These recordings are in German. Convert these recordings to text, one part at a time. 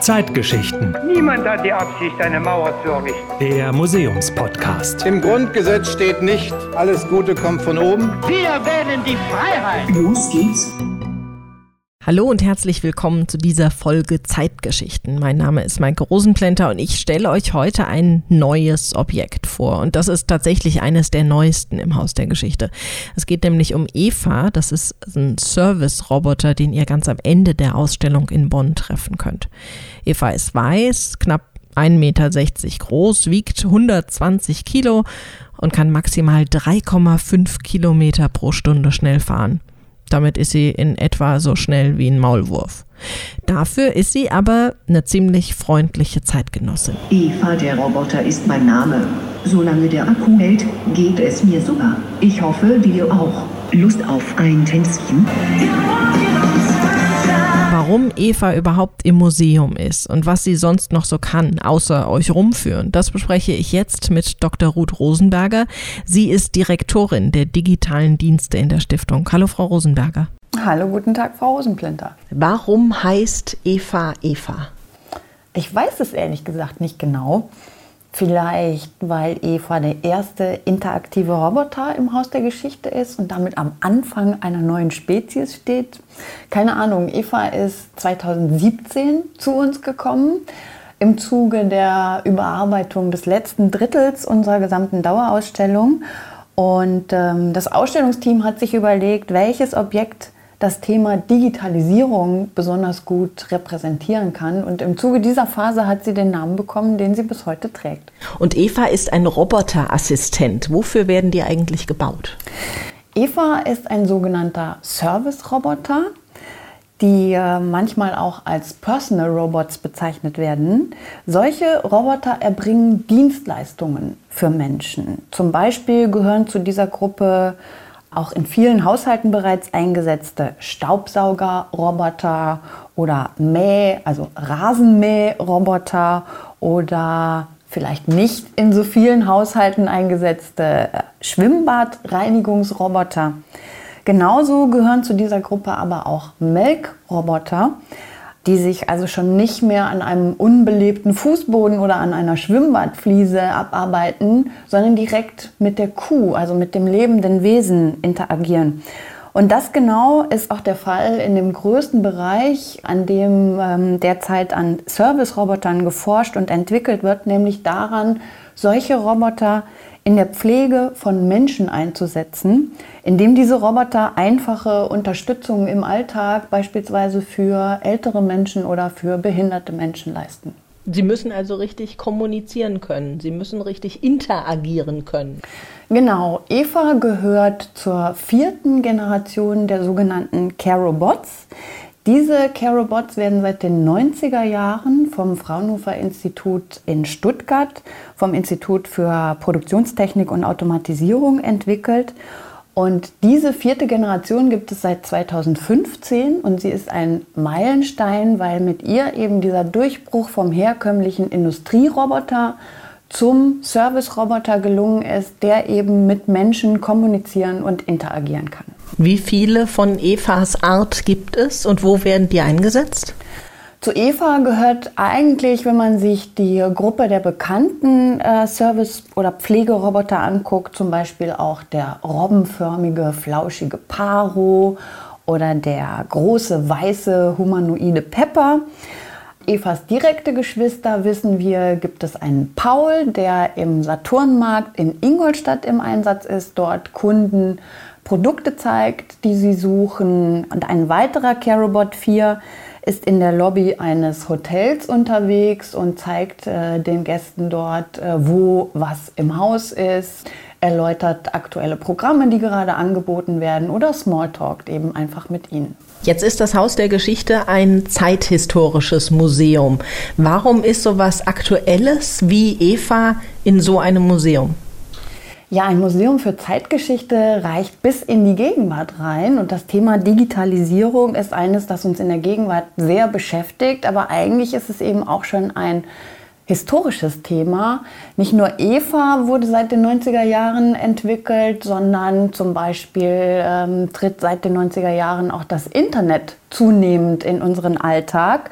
Zeitgeschichten. Niemand hat die Absicht, eine Mauer zu errichten. Der Museumspodcast. Im Grundgesetz steht nicht, alles Gute kommt von oben. Wir wählen die Freiheit. Los geht's. Hallo und herzlich willkommen zu dieser Folge Zeitgeschichten. Mein Name ist Maike Rosenplänter und ich stelle euch heute ein neues Objekt vor. Und das ist tatsächlich eines der neuesten im Haus der Geschichte. Es geht nämlich um Eva. Das ist ein Service-Roboter, den ihr ganz am Ende der Ausstellung in Bonn treffen könnt. Eva ist weiß, knapp 1,60 Meter groß, wiegt 120 Kilo und kann maximal 3,5 Kilometer pro Stunde schnell fahren. Damit ist sie in etwa so schnell wie ein Maulwurf. Dafür ist sie aber eine ziemlich freundliche Zeitgenossin. Eva, der Roboter, ist mein Name. Solange der Akku hält, geht es mir super. Ich hoffe, dir auch. Lust auf ein Tänzchen? Warum Eva überhaupt im Museum ist und was sie sonst noch so kann, außer euch rumführen, das bespreche ich jetzt mit Dr. Ruth Rosenberger. Sie ist Direktorin der digitalen Dienste in der Stiftung. Hallo, Frau Rosenberger. Hallo, guten Tag, Frau Rosenplinter. Warum heißt Eva Eva? Ich weiß es ehrlich gesagt nicht genau. Vielleicht, weil Eva der erste interaktive Roboter im Haus der Geschichte ist und damit am Anfang einer neuen Spezies steht. Keine Ahnung, Eva ist 2017 zu uns gekommen im Zuge der Überarbeitung des letzten Drittels unserer gesamten Dauerausstellung. Und ähm, das Ausstellungsteam hat sich überlegt, welches Objekt das Thema Digitalisierung besonders gut repräsentieren kann. Und im Zuge dieser Phase hat sie den Namen bekommen, den sie bis heute trägt. Und Eva ist ein Roboterassistent. Wofür werden die eigentlich gebaut? Eva ist ein sogenannter Service-Roboter, die äh, manchmal auch als Personal Robots bezeichnet werden. Solche Roboter erbringen Dienstleistungen für Menschen. Zum Beispiel gehören zu dieser Gruppe auch in vielen Haushalten bereits eingesetzte Staubsaugerroboter oder Mäh, also Rasenmähroboter oder vielleicht nicht in so vielen Haushalten eingesetzte äh, Schwimmbadreinigungsroboter. Genauso gehören zu dieser Gruppe aber auch Melkroboter, die sich also schon nicht mehr an einem unbelebten Fußboden oder an einer Schwimmbadfliese abarbeiten, sondern direkt mit der Kuh, also mit dem lebenden Wesen interagieren. Und das genau ist auch der Fall in dem größten Bereich, an dem ähm, derzeit an Service-Robotern geforscht und entwickelt wird, nämlich daran, solche Roboter in der Pflege von Menschen einzusetzen, indem diese Roboter einfache Unterstützung im Alltag beispielsweise für ältere Menschen oder für behinderte Menschen leisten. Sie müssen also richtig kommunizieren können. Sie müssen richtig interagieren können. Genau. Eva gehört zur vierten Generation der sogenannten Carobots. Diese Carobots werden seit den 90er Jahren vom Fraunhofer Institut in Stuttgart, vom Institut für Produktionstechnik und Automatisierung entwickelt. Und diese vierte Generation gibt es seit 2015 und sie ist ein Meilenstein, weil mit ihr eben dieser Durchbruch vom herkömmlichen Industrieroboter zum Service-Roboter gelungen ist, der eben mit Menschen kommunizieren und interagieren kann. Wie viele von Evas Art gibt es und wo werden die eingesetzt? Zu Eva gehört eigentlich, wenn man sich die Gruppe der bekannten äh, Service- oder Pflegeroboter anguckt, zum Beispiel auch der robbenförmige, flauschige Paro oder der große weiße humanoide Pepper. Evas direkte Geschwister, wissen wir, gibt es einen Paul, der im Saturnmarkt in Ingolstadt im Einsatz ist, dort Kunden Produkte zeigt, die sie suchen. Und ein weiterer Carobot 4 ist in der Lobby eines Hotels unterwegs und zeigt äh, den Gästen dort, äh, wo was im Haus ist, erläutert aktuelle Programme, die gerade angeboten werden oder Smalltalkt eben einfach mit ihnen. Jetzt ist das Haus der Geschichte ein zeithistorisches Museum. Warum ist sowas Aktuelles wie Eva in so einem Museum? Ja, ein Museum für Zeitgeschichte reicht bis in die Gegenwart rein und das Thema Digitalisierung ist eines, das uns in der Gegenwart sehr beschäftigt, aber eigentlich ist es eben auch schon ein historisches Thema. Nicht nur Eva wurde seit den 90er Jahren entwickelt, sondern zum Beispiel ähm, tritt seit den 90er Jahren auch das Internet zunehmend in unseren Alltag.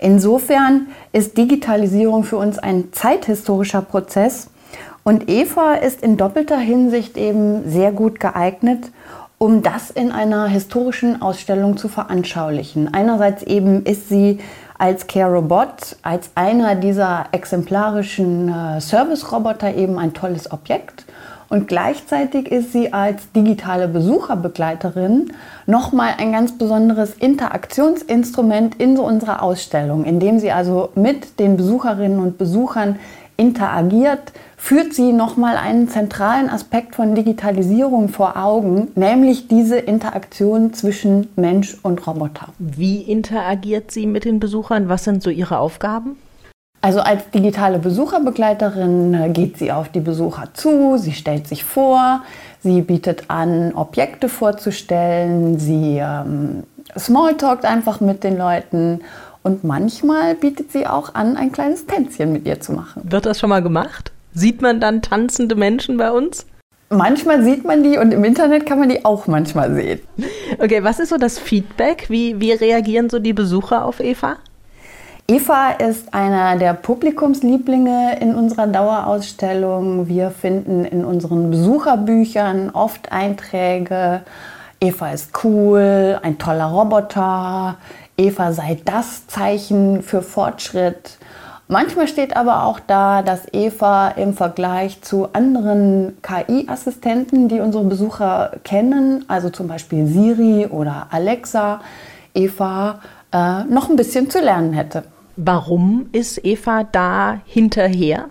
Insofern ist Digitalisierung für uns ein zeithistorischer Prozess. Und Eva ist in doppelter Hinsicht eben sehr gut geeignet, um das in einer historischen Ausstellung zu veranschaulichen. Einerseits eben ist sie als Care Robot, als einer dieser exemplarischen äh, Service-Roboter eben ein tolles Objekt. Und gleichzeitig ist sie als digitale Besucherbegleiterin nochmal ein ganz besonderes Interaktionsinstrument in so unserer Ausstellung, indem sie also mit den Besucherinnen und Besuchern interagiert, führt sie nochmal einen zentralen Aspekt von Digitalisierung vor Augen, nämlich diese Interaktion zwischen Mensch und Roboter. Wie interagiert sie mit den Besuchern? Was sind so ihre Aufgaben? Also als digitale Besucherbegleiterin äh, geht sie auf die Besucher zu, sie stellt sich vor, sie bietet an, Objekte vorzustellen, sie ähm, smalltalkt einfach mit den Leuten und manchmal bietet sie auch an, ein kleines Tänzchen mit ihr zu machen. Wird das schon mal gemacht? Sieht man dann tanzende Menschen bei uns? Manchmal sieht man die und im Internet kann man die auch manchmal sehen. Okay, was ist so das Feedback? Wie, wie reagieren so die Besucher auf Eva? Eva ist einer der Publikumslieblinge in unserer Dauerausstellung. Wir finden in unseren Besucherbüchern oft Einträge. Eva ist cool, ein toller Roboter. Eva sei das Zeichen für Fortschritt. Manchmal steht aber auch da, dass Eva im Vergleich zu anderen KI-Assistenten, die unsere Besucher kennen, also zum Beispiel Siri oder Alexa, Eva äh, noch ein bisschen zu lernen hätte. Warum ist Eva da hinterher?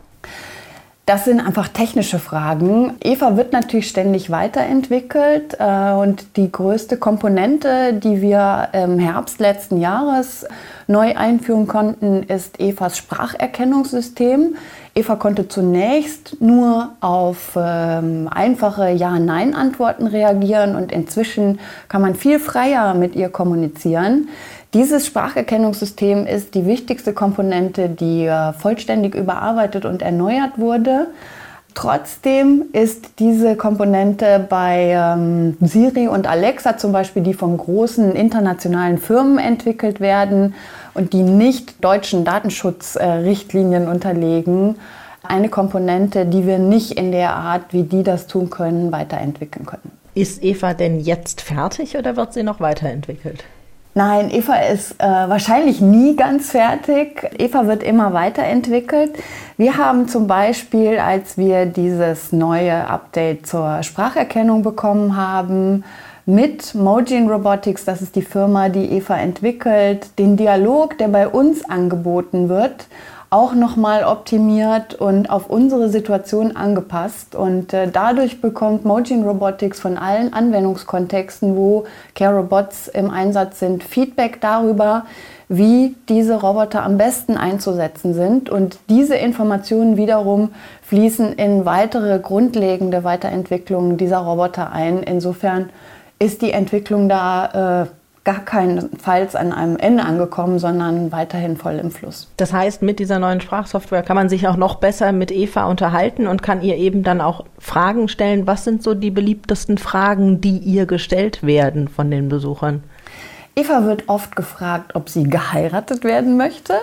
Das sind einfach technische Fragen. Eva wird natürlich ständig weiterentwickelt äh, und die größte Komponente, die wir im Herbst letzten Jahres neu einführen konnten, ist Evas Spracherkennungssystem. Eva konnte zunächst nur auf ähm, einfache Ja-Nein-Antworten reagieren und inzwischen kann man viel freier mit ihr kommunizieren. Dieses Spracherkennungssystem ist die wichtigste Komponente, die äh, vollständig überarbeitet und erneuert wurde. Trotzdem ist diese Komponente bei ähm, Siri und Alexa zum Beispiel, die von großen internationalen Firmen entwickelt werden und die nicht deutschen Datenschutzrichtlinien äh, unterlegen, eine Komponente, die wir nicht in der Art, wie die das tun können, weiterentwickeln können. Ist Eva denn jetzt fertig oder wird sie noch weiterentwickelt? Nein, Eva ist äh, wahrscheinlich nie ganz fertig. Eva wird immer weiterentwickelt. Wir haben zum Beispiel, als wir dieses neue Update zur Spracherkennung bekommen haben, mit Mojin Robotics, das ist die Firma, die Eva entwickelt, den Dialog, der bei uns angeboten wird, auch nochmal optimiert und auf unsere Situation angepasst. Und äh, dadurch bekommt Mojin Robotics von allen Anwendungskontexten, wo Care Robots im Einsatz sind, Feedback darüber, wie diese Roboter am besten einzusetzen sind. Und diese Informationen wiederum fließen in weitere grundlegende Weiterentwicklungen dieser Roboter ein. Insofern ist die Entwicklung da äh, gar keinenfalls an einem Ende angekommen, sondern weiterhin voll im Fluss. Das heißt, mit dieser neuen Sprachsoftware kann man sich auch noch besser mit Eva unterhalten und kann ihr eben dann auch Fragen stellen. Was sind so die beliebtesten Fragen, die ihr gestellt werden von den Besuchern? Eva wird oft gefragt, ob sie geheiratet werden möchte.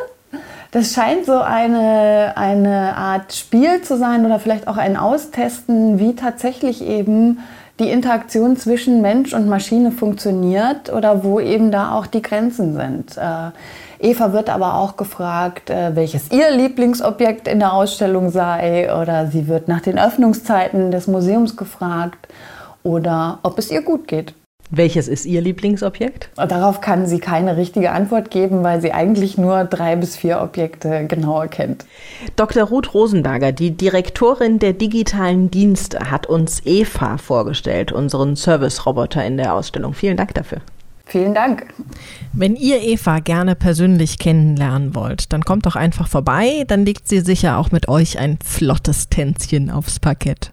Das scheint so eine, eine Art Spiel zu sein oder vielleicht auch ein Austesten, wie tatsächlich eben die Interaktion zwischen Mensch und Maschine funktioniert oder wo eben da auch die Grenzen sind. Äh, Eva wird aber auch gefragt, äh, welches ihr Lieblingsobjekt in der Ausstellung sei oder sie wird nach den Öffnungszeiten des Museums gefragt oder ob es ihr gut geht. Welches ist Ihr Lieblingsobjekt? Darauf kann sie keine richtige Antwort geben, weil sie eigentlich nur drei bis vier Objekte genauer kennt. Dr. Ruth Rosenberger, die Direktorin der digitalen Dienste, hat uns Eva vorgestellt, unseren Service-Roboter in der Ausstellung. Vielen Dank dafür. Vielen Dank. Wenn ihr Eva gerne persönlich kennenlernen wollt, dann kommt doch einfach vorbei, dann legt sie sicher auch mit euch ein flottes Tänzchen aufs Parkett.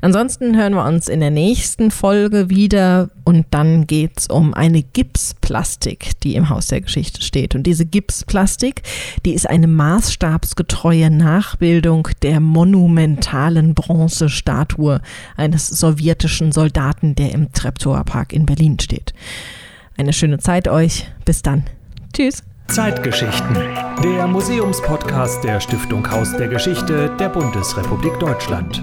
Ansonsten hören wir uns in der nächsten Folge wieder und dann geht es um eine Gipsplastik, die im Haus der Geschichte steht. Und diese Gipsplastik, die ist eine maßstabsgetreue Nachbildung der monumentalen Bronzestatue eines sowjetischen Soldaten, der im Treptower Park in Berlin steht. Eine schöne Zeit euch. Bis dann. Tschüss. Zeitgeschichten. Der Museumspodcast der Stiftung Haus der Geschichte der Bundesrepublik Deutschland.